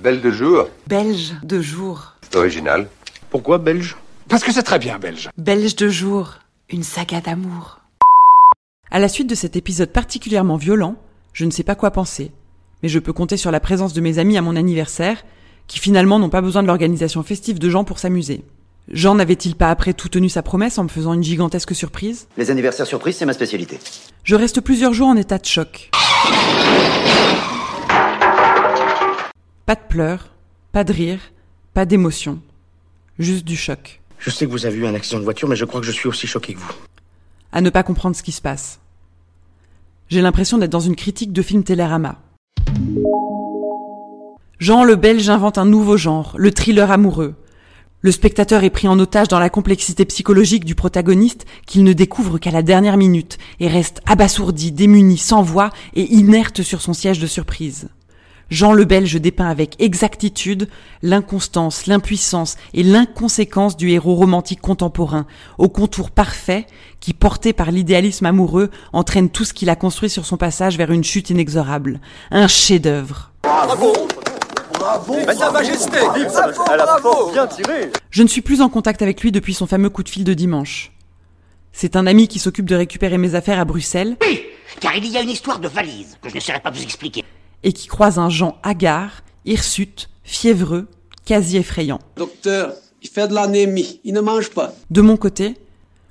Belle de jour. Belge de jour. C'est original. Pourquoi belge? Parce que c'est très bien belge. Belge de jour. Une saga d'amour. À la suite de cet épisode particulièrement violent, je ne sais pas quoi penser. Mais je peux compter sur la présence de mes amis à mon anniversaire, qui finalement n'ont pas besoin de l'organisation festive de Jean pour s'amuser. Jean n'avait-il pas après tout tenu sa promesse en me faisant une gigantesque surprise? Les anniversaires surprises, c'est ma spécialité. Je reste plusieurs jours en état de choc. Pas de pleurs, pas de rire, pas d'émotion. Juste du choc. Je sais que vous avez eu un accident de voiture, mais je crois que je suis aussi choqué que vous. À ne pas comprendre ce qui se passe. J'ai l'impression d'être dans une critique de film Télérama. Jean le Belge invente un nouveau genre, le thriller amoureux. Le spectateur est pris en otage dans la complexité psychologique du protagoniste qu'il ne découvre qu'à la dernière minute et reste abasourdi, démuni, sans voix et inerte sur son siège de surprise. Jean le Belge dépeint avec exactitude l'inconstance, l'impuissance et l'inconséquence du héros romantique contemporain, au contour parfait qui, porté par l'idéalisme amoureux, entraîne tout ce qu'il a construit sur son passage vers une chute inexorable. Un chef-d'œuvre. Je ne suis plus en contact avec lui depuis son fameux coup de fil de dimanche. C'est un ami qui s'occupe de récupérer mes affaires à Bruxelles Oui, car il y a une histoire de valise que je ne saurais pas vous expliquer. Et qui croise un Jean hagard, hirsute, fiévreux, quasi effrayant. Docteur, il fait de l'anémie. Il ne mange pas. De mon côté,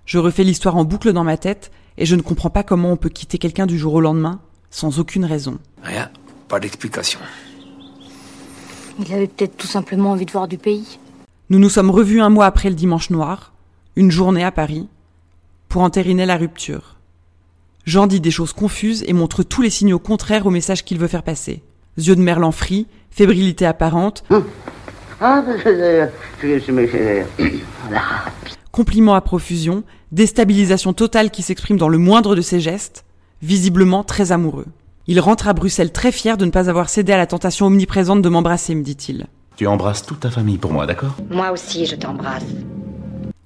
je refais l'histoire en boucle dans ma tête et je ne comprends pas comment on peut quitter quelqu'un du jour au lendemain sans aucune raison. Rien, pas d'explication. Il avait peut-être tout simplement envie de voir du pays. Nous nous sommes revus un mois après le dimanche noir, une journée à Paris, pour entériner la rupture. Jean dit des choses confuses et montre tous les signaux contraires au message qu'il veut faire passer. Yeux de merlan frit, fébrilité apparente, compliments à profusion, déstabilisation totale qui s'exprime dans le moindre de ses gestes, visiblement très amoureux. Il rentre à Bruxelles très fier de ne pas avoir cédé à la tentation omniprésente de m'embrasser, me dit-il. Tu embrasses toute ta famille pour moi, d'accord? Moi aussi, je t'embrasse.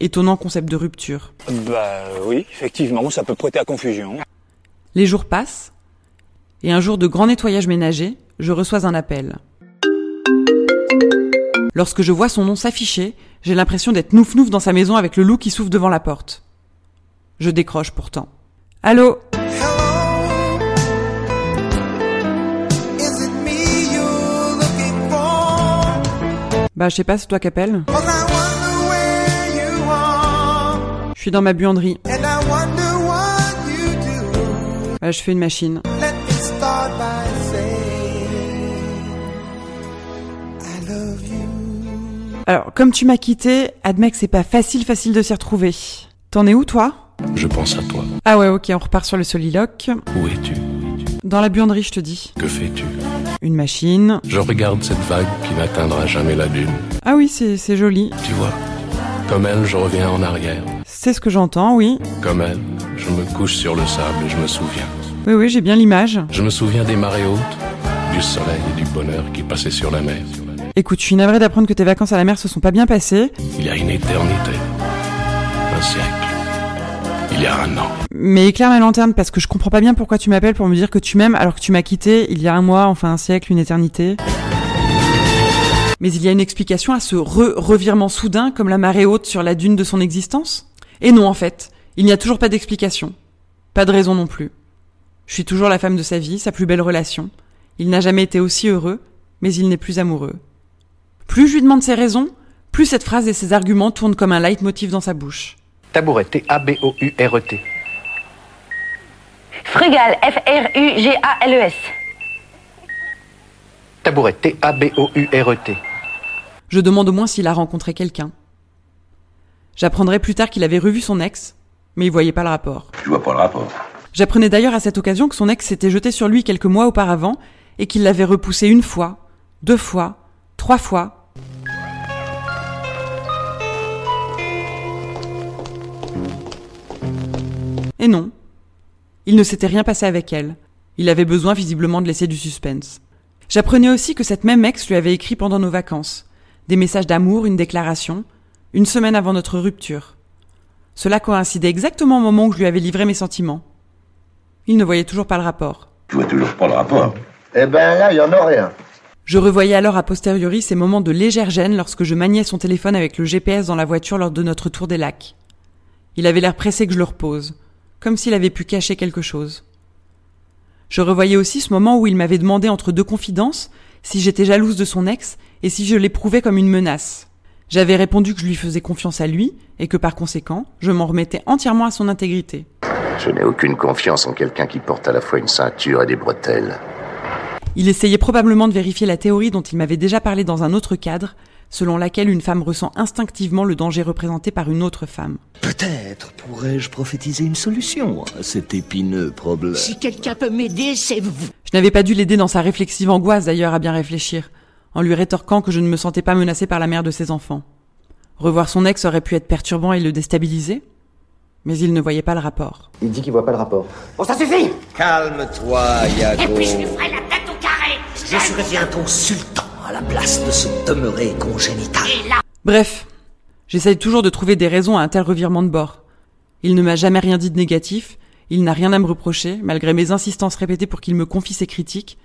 Étonnant concept de rupture. Bah oui, effectivement, ça peut prêter à confusion. Les jours passent, et un jour de grand nettoyage ménager, je reçois un appel. Lorsque je vois son nom s'afficher, j'ai l'impression d'être nouf-nouf dans sa maison avec le loup qui souffle devant la porte. Je décroche pourtant. Allô? Bah, je sais pas, c'est toi qui appelles? Je suis dans ma buanderie. Bah, je fais une machine. Alors, comme tu m'as quitté, admets que c'est pas facile facile de s'y retrouver. T'en es où, toi? Je pense à toi. Ah ouais, ok, on repart sur le soliloque. Où es-tu? Dans la buanderie, je te dis. Que fais-tu? Une machine. Je regarde cette vague qui n'atteindra jamais la dune. Ah oui, c'est c'est joli. Tu vois Comme elle, je reviens en arrière. C'est ce que j'entends, oui. Comme elle, je me couche sur le sable et je me souviens. Oui, oui, j'ai bien l'image. Je me souviens des marées hautes, du soleil et du bonheur qui passaient sur la mer. Écoute, je suis navrée d'apprendre que tes vacances à la mer se sont pas bien passées, Il y a une éternité. Un siècle. Il y a un an. mais éclaire ma lanterne parce que je comprends pas bien pourquoi tu m'appelles pour me dire que tu m'aimes alors que tu m'as quitté il y a un mois, enfin un siècle, une éternité. Mais il y a une explication à ce re-revirement soudain comme la marée haute sur la dune de son existence? Et non, en fait, il n'y a toujours pas d'explication. Pas de raison non plus. Je suis toujours la femme de sa vie, sa plus belle relation. Il n'a jamais été aussi heureux, mais il n'est plus amoureux. Plus je lui demande ses raisons, plus cette phrase et ses arguments tournent comme un leitmotiv dans sa bouche. Tabouret, T-A-B-O-U-R-E-T. Frugal, F-R-U-G-A-L-E-S. Tabouret, T-A-B-O-U-R-E-T. Je demande au moins s'il a rencontré quelqu'un. J'apprendrai plus tard qu'il avait revu son ex, mais il voyait pas le rapport. Je vois pas le rapport. J'apprenais d'ailleurs à cette occasion que son ex s'était jeté sur lui quelques mois auparavant et qu'il l'avait repoussé une fois, deux fois, trois fois. Et non. Il ne s'était rien passé avec elle. Il avait besoin visiblement de laisser du suspense. J'apprenais aussi que cette même ex lui avait écrit pendant nos vacances. Des messages d'amour, une déclaration, une semaine avant notre rupture. Cela coïncidait exactement au moment où je lui avais livré mes sentiments. Il ne voyait toujours pas le rapport. Je vois toujours pas le rapport. Eh ben là, il y en a rien. Je revoyais alors a posteriori ces moments de légère gêne lorsque je maniais son téléphone avec le GPS dans la voiture lors de notre tour des lacs. Il avait l'air pressé que je le repose, comme s'il avait pu cacher quelque chose. Je revoyais aussi ce moment où il m'avait demandé entre deux confidences si j'étais jalouse de son ex et si je l'éprouvais comme une menace. J'avais répondu que je lui faisais confiance à lui et que par conséquent, je m'en remettais entièrement à son intégrité. Je n'ai aucune confiance en quelqu'un qui porte à la fois une ceinture et des bretelles. Il essayait probablement de vérifier la théorie dont il m'avait déjà parlé dans un autre cadre, selon laquelle une femme ressent instinctivement le danger représenté par une autre femme. Peut-être pourrais-je prophétiser une solution à cet épineux problème. Si quelqu'un peut m'aider, c'est vous. Je n'avais pas dû l'aider dans sa réflexive angoisse d'ailleurs à bien réfléchir, en lui rétorquant que je ne me sentais pas menacée par la mère de ses enfants. Revoir son ex aurait pu être perturbant et le déstabiliser, mais il ne voyait pas le rapport. Il dit qu'il voit pas le rapport. Bon, ça suffit Calme-toi, Yago. Et puis je lui ferai la tête au carré Je serai bientôt sultan à la place de ce demeuré congénital. Et là, Bref, j'essaye toujours de trouver des raisons à un tel revirement de bord. Il ne m'a jamais rien dit de négatif, il n'a rien à me reprocher, malgré mes insistances répétées pour qu'il me confie ses critiques.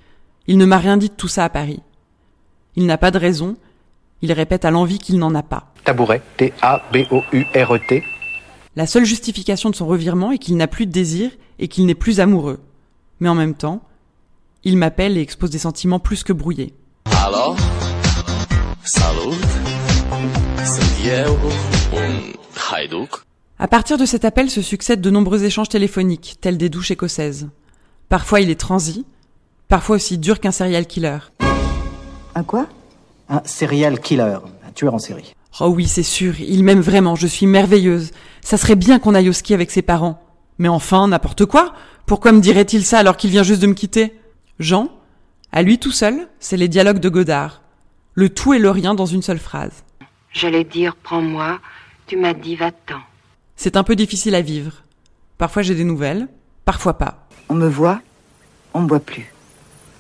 Il ne m'a rien dit de tout ça à Paris. Il n'a pas de raison, il répète à l'envie qu'il n'en a pas. Tabouret. T-A-B-O-U-R-E-T. La seule justification de son revirement est qu'il n'a plus de désir et qu'il n'est plus amoureux. Mais en même temps, il m'appelle et expose des sentiments plus que brouillés. Alors, salut, Hajduk. À partir de cet appel se succèdent de nombreux échanges téléphoniques, tels des douches écossaises. Parfois il est transi, parfois aussi dur qu'un serial killer. Un quoi? Un serial killer, un tueur en série. Oh oui, c'est sûr, il m'aime vraiment, je suis merveilleuse. Ça serait bien qu'on aille au ski avec ses parents. Mais enfin, n'importe quoi. Pourquoi me dirait-il ça alors qu'il vient juste de me quitter? Jean, à lui tout seul, c'est les dialogues de Godard. Le tout et le rien dans une seule phrase. J'allais dire prends-moi, tu m'as dit va-t'en. C'est un peu difficile à vivre. Parfois j'ai des nouvelles, parfois pas. On me voit, on me voit plus.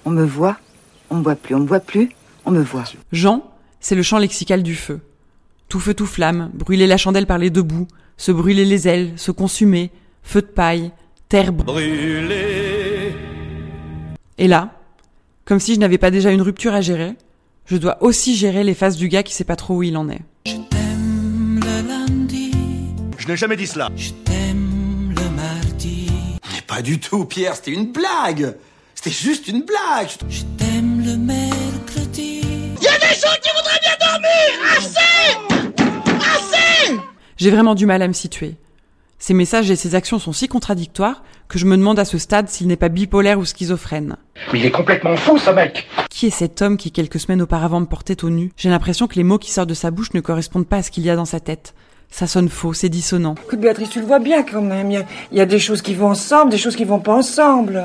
On me voit, on me voit plus. On me voit plus, on me voit. Jean, c'est le champ lexical du feu. Tout feu, tout flamme, brûler la chandelle par les deux bouts, se brûler les ailes, se consumer, feu de paille, terre brûlée. Et là, comme si je n'avais pas déjà une rupture à gérer, je dois aussi gérer les faces du gars qui sait pas trop où il en est. Je t'aime le lundi. Je n'ai jamais dit cela. Je t'aime le mardi. Mais pas du tout, Pierre, c'était une blague. C'était juste une blague. Je t'aime J'ai vraiment du mal à me situer. Ces messages et ces actions sont si contradictoires que je me demande à ce stade s'il n'est pas bipolaire ou schizophrène. Mais il est complètement fou, ce mec Qui est cet homme qui quelques semaines auparavant me portait au nu? J'ai l'impression que les mots qui sortent de sa bouche ne correspondent pas à ce qu'il y a dans sa tête. Ça sonne faux, c'est dissonant. Écoute, Béatrice, tu le vois bien quand même. Il y, a, il y a des choses qui vont ensemble, des choses qui vont pas ensemble.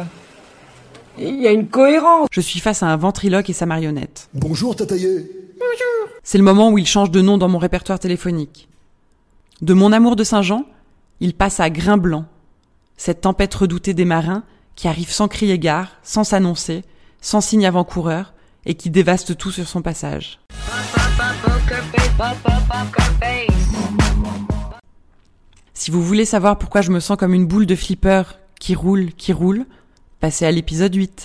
Il y a une cohérence. Je suis face à un ventriloque et sa marionnette. Bonjour, Tataillé. Bonjour. C'est le moment où il change de nom dans mon répertoire téléphonique. De mon amour de Saint-Jean, il passe à Grain Blanc, cette tempête redoutée des marins qui arrive sans crier gare, sans s'annoncer, sans signe avant-coureur, et qui dévaste tout sur son passage. Si vous voulez savoir pourquoi je me sens comme une boule de flipper qui roule, qui roule, passez à l'épisode 8.